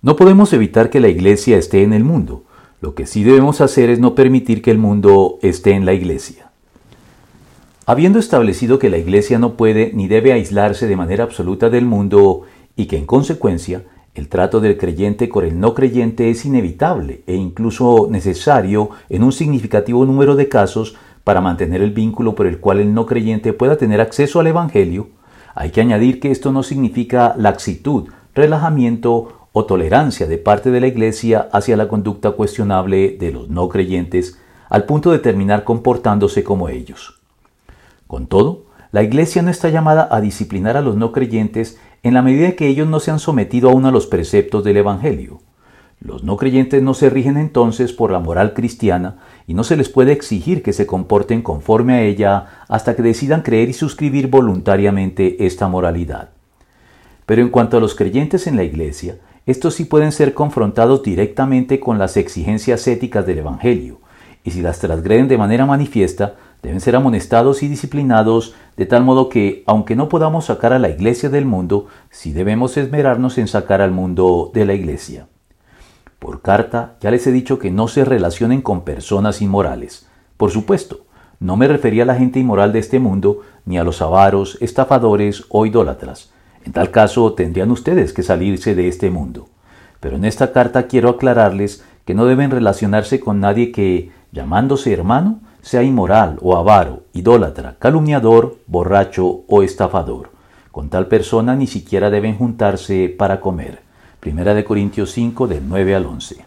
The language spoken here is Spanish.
No podemos evitar que la iglesia esté en el mundo. Lo que sí debemos hacer es no permitir que el mundo esté en la iglesia. Habiendo establecido que la iglesia no puede ni debe aislarse de manera absoluta del mundo y que en consecuencia el trato del creyente con el no creyente es inevitable e incluso necesario en un significativo número de casos para mantener el vínculo por el cual el no creyente pueda tener acceso al Evangelio, hay que añadir que esto no significa laxitud, relajamiento o tolerancia de parte de la Iglesia hacia la conducta cuestionable de los no creyentes, al punto de terminar comportándose como ellos. Con todo, la Iglesia no está llamada a disciplinar a los no creyentes en la medida que ellos no se han sometido aún a los preceptos del Evangelio. Los no creyentes no se rigen entonces por la moral cristiana y no se les puede exigir que se comporten conforme a ella hasta que decidan creer y suscribir voluntariamente esta moralidad. Pero en cuanto a los creyentes en la Iglesia, estos sí pueden ser confrontados directamente con las exigencias éticas del Evangelio, y si las transgreden de manera manifiesta, deben ser amonestados y disciplinados de tal modo que, aunque no podamos sacar a la Iglesia del mundo, sí debemos esmerarnos en sacar al mundo de la Iglesia. Por carta ya les he dicho que no se relacionen con personas inmorales. Por supuesto, no me refería a la gente inmoral de este mundo, ni a los avaros, estafadores o idólatras. En tal caso, tendrían ustedes que salirse de este mundo. Pero en esta carta quiero aclararles que no deben relacionarse con nadie que, llamándose hermano, sea inmoral o avaro, idólatra, calumniador, borracho o estafador. Con tal persona ni siquiera deben juntarse para comer. Primera de Corintios 5 del 9 al 11.